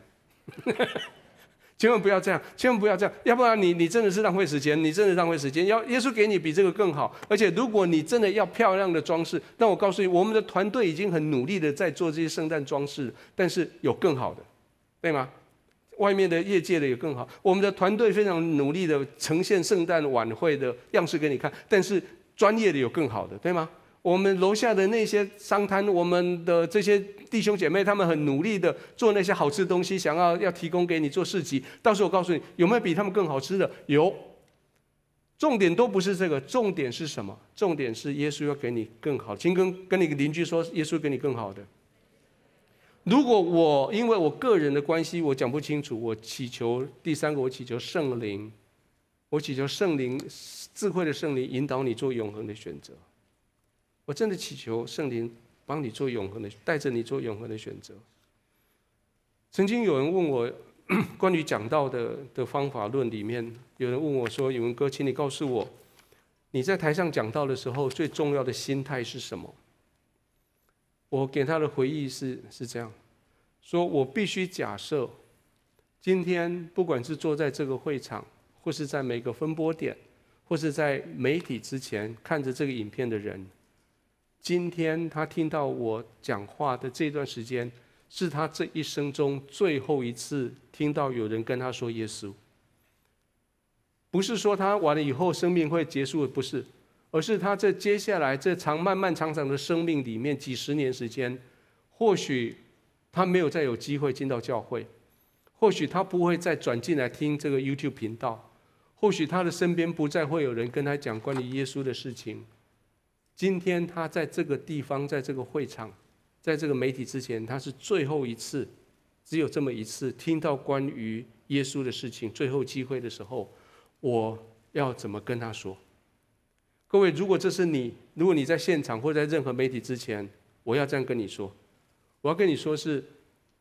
千万不要这样，千万不要这样，要不然你你真的是浪费时间，你真的浪费时间。要耶稣给你比这个更好，而且如果你真的要漂亮的装饰，那我告诉你，我们的团队已经很努力的在做这些圣诞装饰，但是有更好的，对吗？外面的业界的也更好，我们的团队非常努力的呈现圣诞晚会的样式给你看，但是专业的有更好的，对吗？我们楼下的那些商摊，我们的这些弟兄姐妹，他们很努力的做那些好吃的东西，想要要提供给你做市集。到时候我告诉你，有没有比他们更好吃的？有。重点都不是这个，重点是什么？重点是耶稣要给你更好。请跟跟你邻居说，耶稣给你更好的。如果我因为我个人的关系，我讲不清楚，我祈求第三个，我祈求圣灵，我祈求圣灵智慧的圣灵引导你做永恒的选择。我真的祈求圣灵帮你做永恒的，带着你做永恒的选择。曾经有人问我 关于讲道的的方法论里面，有人问我说：“宇文哥，请你告诉我，你在台上讲道的时候，最重要的心态是什么？”我给他的回忆是是这样，说我必须假设，今天不管是坐在这个会场，或是在每个分波点，或是在媒体之前看着这个影片的人，今天他听到我讲话的这段时间，是他这一生中最后一次听到有人跟他说耶稣。不是说他完了以后生命会结束，不是。而是他在接下来这长漫漫长长的生命里面，几十年时间，或许他没有再有机会进到教会，或许他不会再转进来听这个 YouTube 频道，或许他的身边不再会有人跟他讲关于耶稣的事情。今天他在这个地方，在这个会场，在这个媒体之前，他是最后一次，只有这么一次听到关于耶稣的事情，最后机会的时候，我要怎么跟他说？各位，如果这是你，如果你在现场或在任何媒体之前，我要这样跟你说，我要跟你说是，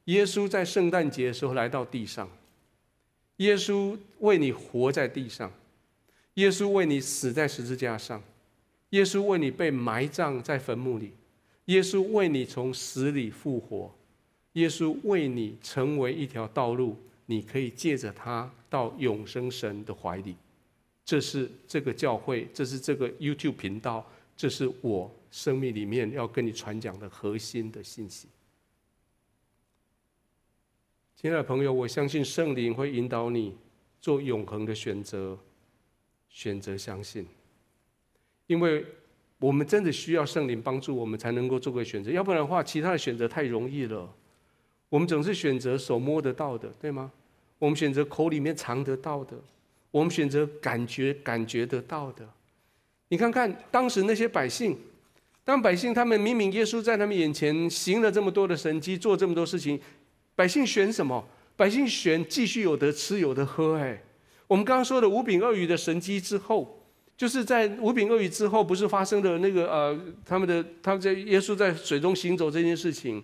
耶稣在圣诞节的时候来到地上，耶稣为你活在地上，耶稣为你死在十字架上，耶稣为你被埋葬在坟墓里，耶稣为你从死里复活，耶稣为你成为一条道路，你可以借着他到永生神的怀里。这是这个教会，这是这个 YouTube 频道，这是我生命里面要跟你传讲的核心的信息。亲爱的朋友，我相信圣灵会引导你做永恒的选择，选择相信，因为我们真的需要圣灵帮助我们才能够做个选择，要不然的话，其他的选择太容易了。我们总是选择手摸得到的，对吗？我们选择口里面尝得到的。我们选择感觉感觉得到的，你看看当时那些百姓，当百姓他们明明耶稣在他们眼前行了这么多的神迹，做这么多事情，百姓选什么？百姓选继续有得吃有得喝。哎，我们刚刚说的五饼二鱼的神迹之后，就是在五饼二鱼之后，不是发生的那个呃，他们的他们在耶稣在水中行走这件事情。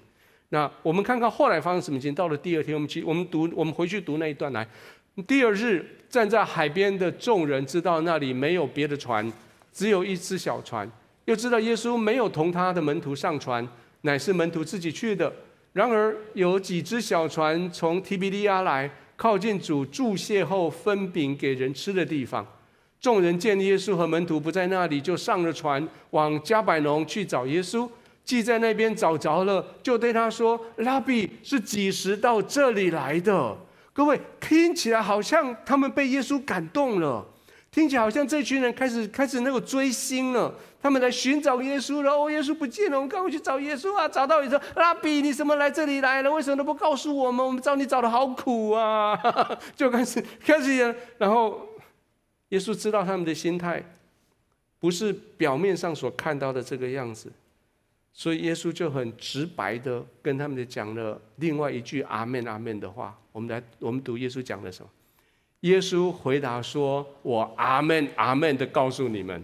那我们看看后来发生什么事情。到了第二天，我们去我们读我们回去读那一段来。第二日，站在海边的众人知道那里没有别的船，只有一只小船，又知道耶稣没有同他的门徒上船，乃是门徒自己去的。然而有几只小船从提比利亚来，靠近主祝谢后分饼给人吃的地方。众人见耶稣和门徒不在那里，就上了船往加百农去找耶稣。既在那边找着了，就对他说：“拉比是几时到这里来的？”各位听起来好像他们被耶稣感动了，听起来好像这群人开始开始那个追星了，他们来寻找耶稣了。哦，耶稣不见了，我们赶快去找耶稣啊！找到以后，拉比，你怎么来这里来了？为什么都不告诉我们？我们找你找的好苦啊！就开始开始，然后耶稣知道他们的心态，不是表面上所看到的这个样子。所以耶稣就很直白的跟他们讲了另外一句“阿门，阿门”的话。我们来，我们读耶稣讲的什么？耶稣回答说：“我阿门，阿门的告诉你们，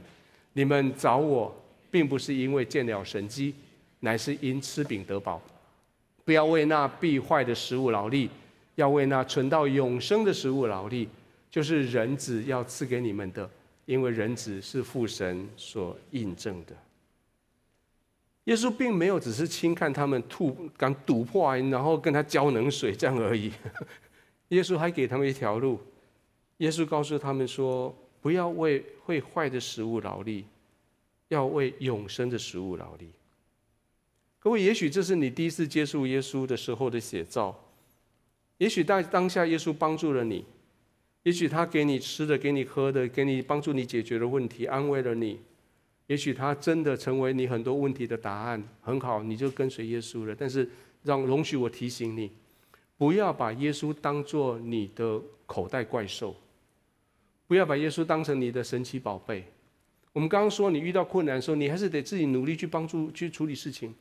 你们找我，并不是因为见了神迹，乃是因吃饼得饱。不要为那必坏的食物劳力，要为那存到永生的食物劳力，就是人子要赐给你们的，因为人子是父神所印证的。”耶稣并没有只是轻看他们吐敢堵破，然后跟他浇冷水这样而已。耶稣还给他们一条路。耶稣告诉他们说：“不要为会坏的食物劳力，要为永生的食物劳力。”各位，也许这是你第一次接触耶稣的时候的写照。也许当当下耶稣帮助了你，也许他给你吃的，给你喝的，给你帮助你解决了问题，安慰了你。也许他真的成为你很多问题的答案，很好，你就跟随耶稣了。但是，让容许我提醒你，不要把耶稣当做你的口袋怪兽，不要把耶稣当成你的神奇宝贝。我们刚刚说，你遇到困难的时候，你还是得自己努力去帮助、去处理事情，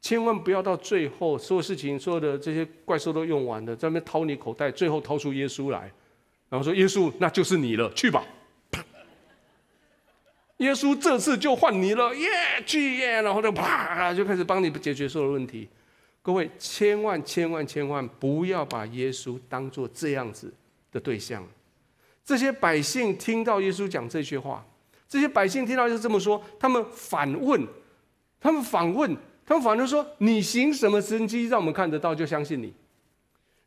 千万不要到最后，所有事情、所有的这些怪兽都用完了，在那边掏你口袋，最后掏出耶稣来，然后说：“耶稣，那就是你了，去吧。”耶稣这次就换你了，耶，去耶，然后就啪就开始帮你解决所有问题。各位千万千万千万不要把耶稣当做这样子的对象。这些百姓听到耶稣讲这句话，这些百姓听到就这么说，他们反问，他们反问，他们反问说：“你行什么神迹让我们看得到，就相信你？”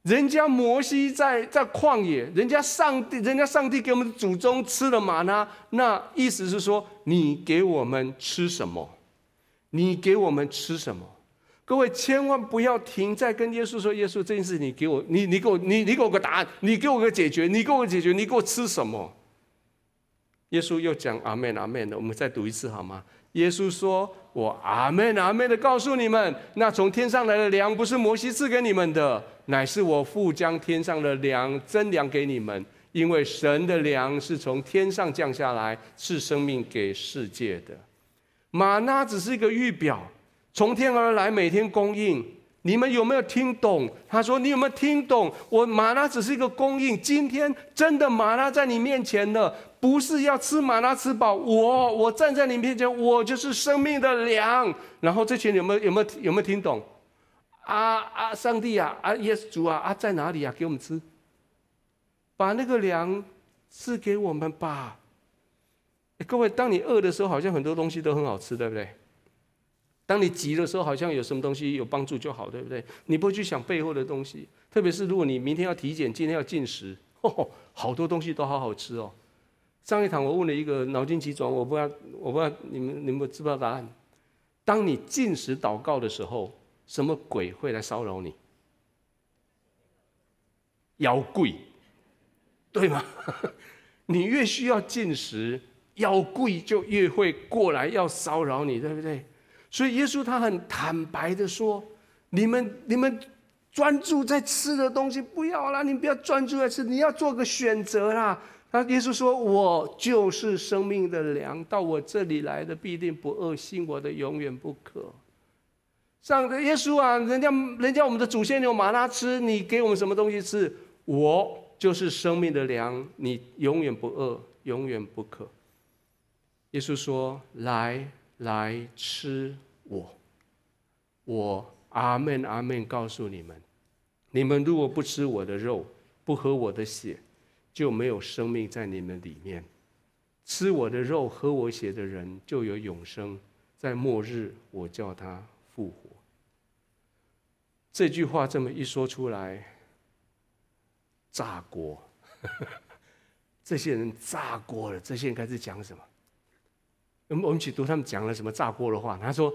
人家摩西在在旷野，人家上帝，人家上帝给我们的祖宗吃了吗哪，那意思是说，你给我们吃什么？你给我们吃什么？各位千万不要停在跟耶稣说，耶稣这件事你给我，你你给我，你你给我个答案，你给我个解决，你给我个解决，你给我吃什么？耶稣又讲阿门阿门的，我们再读一次好吗？耶稣说：“我阿门阿门的告诉你们，那从天上来的粮不是摩西赐给你们的，乃是我父将天上的粮真粮给你们。因为神的粮是从天上降下来，赐生命给世界的。吗哪只是一个预表，从天而来，每天供应。你们有没有听懂？他说：“你有没有听懂？我马拉只是一个供应。今天真的马拉在你面前了，不是要吃马拉吃饱。我我站在你面前，我就是生命的粮。然后这群有没有有没有有没有听懂？啊啊，上帝啊啊，耶稣啊啊，在哪里啊？给我们吃，把那个粮赐给我们吧。各位，当你饿的时候，好像很多东西都很好吃，对不对？”当你急的时候，好像有什么东西有帮助就好，对不对？你不会去想背后的东西。特别是如果你明天要体检，今天要进食，哦，好多东西都好好吃哦。上一堂我问了一个脑筋急转弯，我不知道，我不知道你们你们知不知道答案？当你进食祷告的时候，什么鬼会来骚扰你？妖怪，对吗？你越需要进食，妖怪就越会过来要骚扰你，对不对？所以耶稣他很坦白的说：“你们你们专注在吃的东西不要啦，你不要专注在吃，你要做个选择啦。”他耶稣说：“我就是生命的粮，到我这里来的必定不饿，信我的永远不渴。”上耶稣啊，人家人家我们的祖先有马拉吃，你给我们什么东西吃？我就是生命的粮，你永远不饿，永远不渴。耶稣说：“来来吃。”我，我阿门阿门，告诉你们，你们如果不吃我的肉，不喝我的血，就没有生命在你们里面。吃我的肉、喝我血的人就有永生，在末日我叫他复活。这句话这么一说出来，炸锅！这些人炸锅了。这些人开始讲什么？我们我们去读他们讲了什么炸锅的话？他说。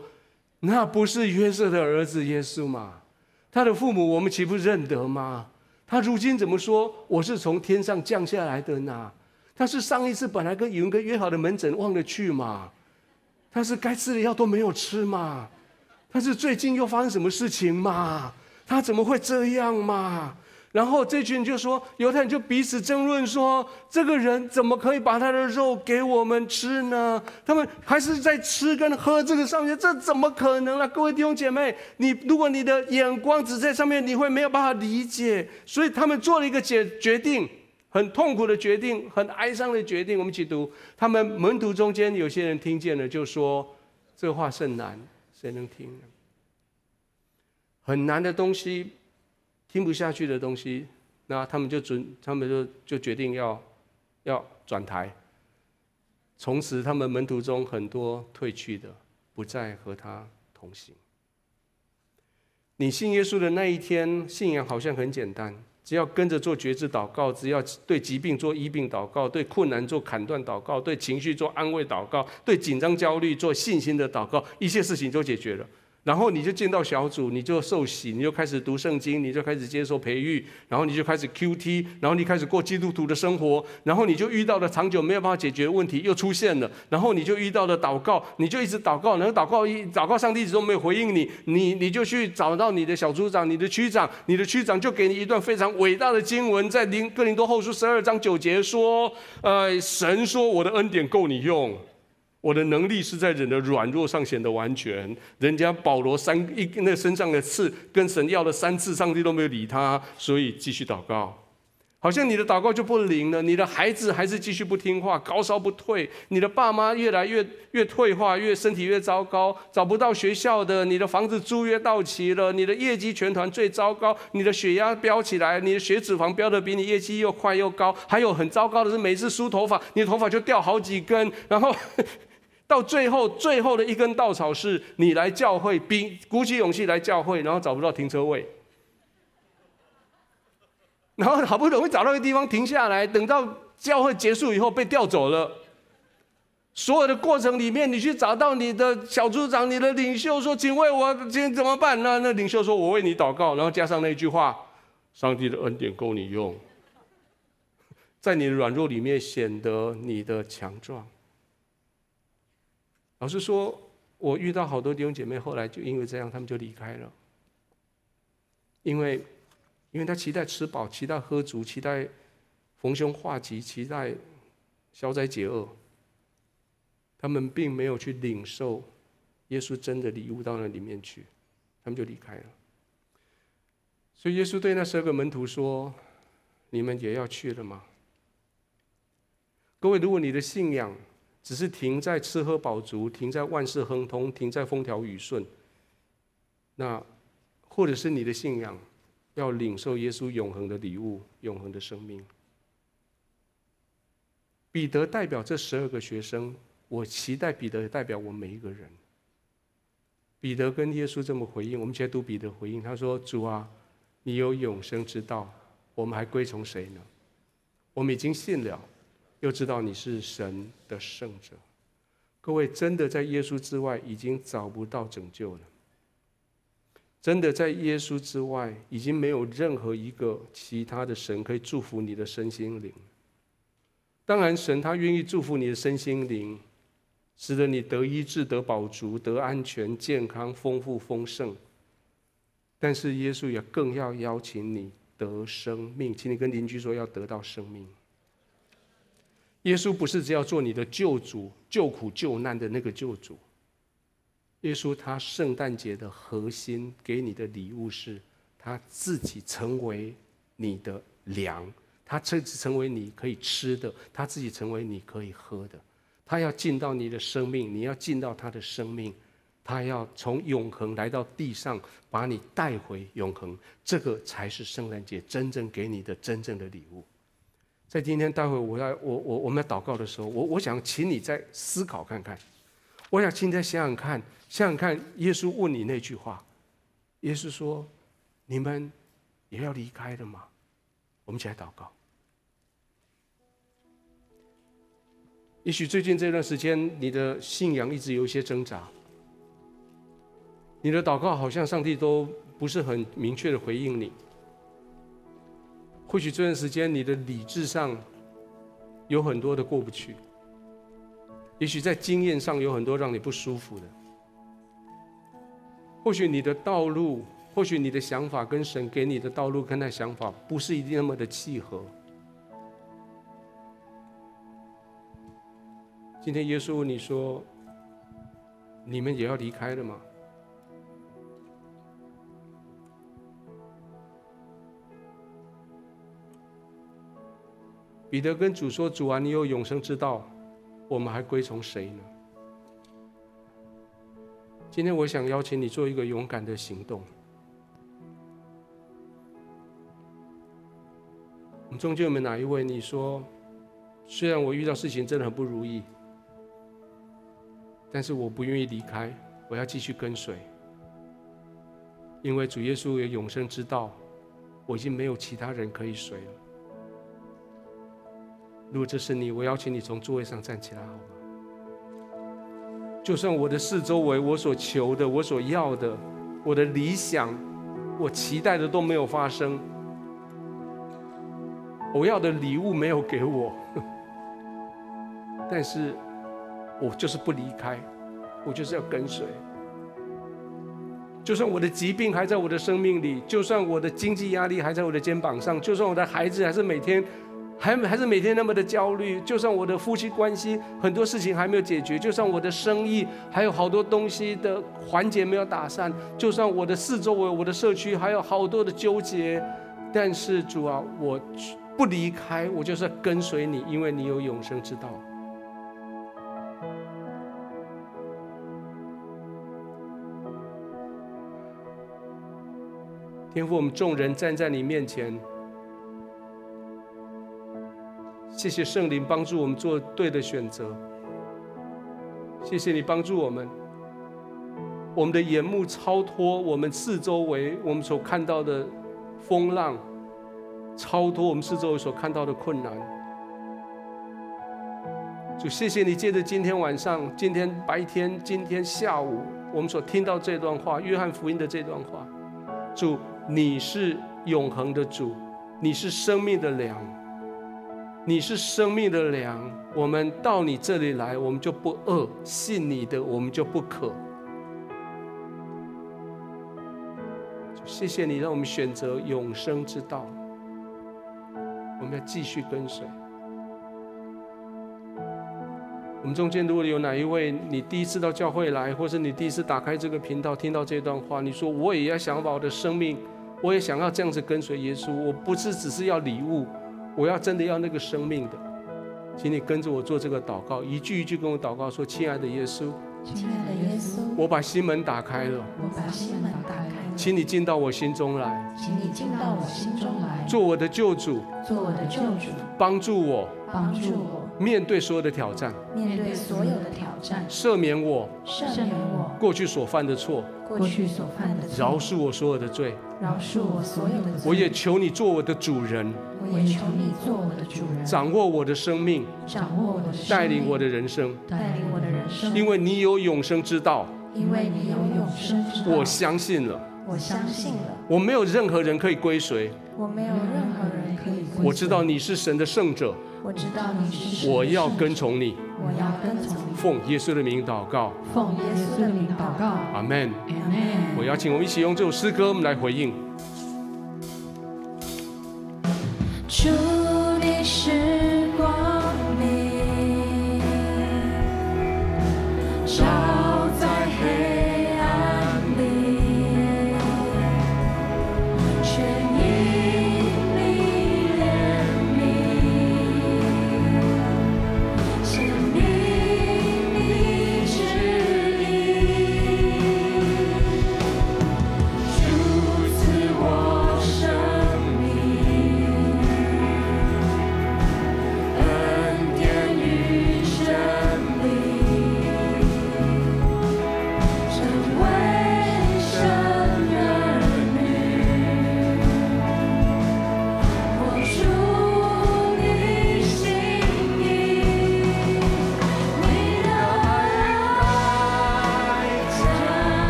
那不是约瑟的儿子耶稣吗？他的父母我们岂不认得吗？他如今怎么说我是从天上降下来的呢？他是上一次本来跟有一个约好的门诊忘了去吗？他是该吃的药都没有吃吗？他是最近又发生什么事情吗？他怎么会这样吗？然后这群人就说，犹太人就彼此争论说，这个人怎么可以把他的肉给我们吃呢？他们还是在吃跟喝这个上面，这怎么可能呢？各位弟兄姐妹，你如果你的眼光只在上面，你会没有办法理解。所以他们做了一个决决定，很痛苦的决定，很哀伤的决定。我们一起读，他们门徒中间有些人听见了，就说这话甚难，谁能听呢？很难的东西。听不下去的东西，那他们就准，他们就就决定要要转台。从此，他们门徒中很多退去的，不再和他同行。你信耶稣的那一天，信仰好像很简单，只要跟着做决志祷告，只要对疾病做医病祷告，对困难做砍断祷告，对情绪做安慰祷告，对紧张焦虑做信心的祷告，一切事情都解决了。然后你就进到小组，你就受洗，你就开始读圣经，你就开始接受培育，然后你就开始 QT，然后你开始过基督徒的生活，然后你就遇到了长久没有办法解决问题又出现了，然后你就遇到了祷告，你就一直祷告，然后祷告一祷告，上帝一直都没有回应你，你你就去找到你的小组长、你的区长，你的区长就给你一段非常伟大的经文，在林哥林多后书十二章九节说，呃，神说我的恩典够你用。我的能力是在人的软弱上显得完全。人家保罗三一那身上的刺，跟神要了三次，上帝都没有理他，所以继续祷告。好像你的祷告就不灵了，你的孩子还是继续不听话，高烧不退，你的爸妈越来越越退化，越身体越糟糕，找不到学校的，你的房子租约到期了，你的业绩全团最糟糕，你的血压飙起来，你的血脂肪飙得比你业绩又快又高，还有很糟糕的是，每次梳头发，你的头发就掉好几根，然后。到最后，最后的一根稻草是你来教会，比鼓起勇气来教会，然后找不到停车位，然后好不容易找到一个地方停下来，等到教会结束以后被调走了。所有的过程里面，你去找到你的小组长、你的领袖，说：“请为我，请怎么办呢？”那领袖说：“我为你祷告。”然后加上那句话：“上帝的恩典够你用，在你的软弱里面显得你的强壮。”老实说，我遇到好多弟兄姐妹，后来就因为这样，他们就离开了。因为，因为他期待吃饱，期待喝足，期待逢凶化吉，期待消灾解厄。他们并没有去领受耶稣真的礼物到那里面去，他们就离开了。所以耶稣对那十二个门徒说：“你们也要去了吗？”各位，如果你的信仰只是停在吃喝饱足，停在万事亨通，停在风调雨顺，那或者是你的信仰要领受耶稣永恒的礼物、永恒的生命。彼得代表这十二个学生，我期待彼得也代表我们每一个人。彼得跟耶稣这么回应，我们现在读彼得回应，他说：“主啊，你有永生之道，我们还归从谁呢？我们已经信了，又知道你是神的圣者。各位，真的在耶稣之外已经找不到拯救了。真的在耶稣之外，已经没有任何一个其他的神可以祝福你的身心灵。”当然，神他愿意祝福你的身心灵，使得你得医治、得饱足、得安全、健康、丰富、丰盛。但是耶稣也更要邀请你得生命，请你跟邻居说要得到生命。耶稣不是只要做你的救主、救苦救难的那个救主。耶稣他圣诞节的核心给你的礼物是，他自己成为你的粮。他自己成为你可以吃的，他自己成为你可以喝的。他要进到你的生命，你要进到他的生命。他要从永恒来到地上，把你带回永恒。这个才是圣诞节真正给你的真正的礼物。在今天待会我要我我我们要祷告的时候，我我想请你再思考看看。我想请你再想想看，想想看，耶稣问你那句话，耶稣说：“你们也要离开的吗？”我们起来祷告。也许最近这段时间，你的信仰一直有一些挣扎，你的祷告好像上帝都不是很明确的回应你。或许这段时间你的理智上有很多的过不去，也许在经验上有很多让你不舒服的。或许你的道路，或许你的想法跟神给你的道路跟那想法不是一定那么的契合。今天耶稣问你说：“你们也要离开了吗？”彼得跟主说：“主啊，你有永生之道，我们还归从谁呢？”今天我想邀请你做一个勇敢的行动。我们中间有没有哪一位？你说：“虽然我遇到事情真的很不如意。”但是我不愿意离开，我要继续跟随，因为主耶稣有永生之道，我已经没有其他人可以随了。如果这是你，我邀请你从座位上站起来，好吗？就算我的四周围，我所求的，我所要的，我的理想，我期待的都没有发生，我要的礼物没有给我，但是。我就是不离开，我就是要跟随。就算我的疾病还在我的生命里，就算我的经济压力还在我的肩膀上，就算我的孩子还是每天还还是每天那么的焦虑，就算我的夫妻关系很多事情还没有解决，就算我的生意还有好多东西的环节没有打散，就算我的四周围、我的社区还有好多的纠结，但是主啊，我不离开，我就是跟随你，因为你有永生之道。天父，我们众人站在你面前，谢谢圣灵帮助我们做对的选择。谢谢你帮助我们，我们的眼目超脱我们四周围我们所看到的风浪，超脱我们四周围所看到的困难。主，谢谢你借着今天晚上、今天白天、今天下午，我们所听到这段话，约翰福音的这段话，主。你是永恒的主，你是生命的粮，你是生命的粮。我们到你这里来，我们就不饿；信你的，我们就不渴。谢谢你，让我们选择永生之道。我们要继续跟随。我们中间如果有哪一位，你第一次到教会来，或是你第一次打开这个频道听到这段话，你说我也要想把我的生命，我也想要这样子跟随耶稣，我不是只是要礼物，我要真的要那个生命的，请你跟着我做这个祷告，一句一句跟我祷告说：亲爱的耶稣，亲爱的耶稣，我把心门打开了，我把心门打开了，请你进到我心中来，请你进到我心中来，做我的救主，做我的救主，帮助我，帮助我。面对所有的挑战，面对所有的挑战，赦免我，赦免我过去所犯的错，过去所犯的错，饶恕我所有的罪，饶恕我所有的罪。我也求你做我的主人，我也求你做我的主人，掌握我的生命，掌握我的生命，带领我的人生，带领我的人生。因为你有永生之道，因为你有永生之道，我相信了，我相信了。我没有任何人可以归随，我没有任何人可以归随。我知道你是神的圣者。我知道你是我要跟从你，我要跟从你。奉耶稣的名祷告，奉耶稣的名祷告。阿门。阿门。我邀请我们一起用这首诗歌，我们来回应。主，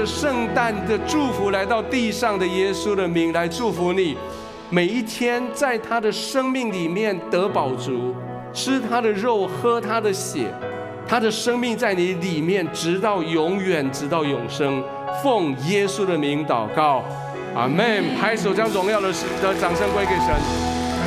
着圣诞的祝福来到地上的耶稣的名来祝福你，每一天在他的生命里面得饱足，吃他的肉，喝他的血，他的生命在你里面，直到永远，直到永生。奉耶稣的名祷告，阿门。拍手将荣耀的的掌声归给神。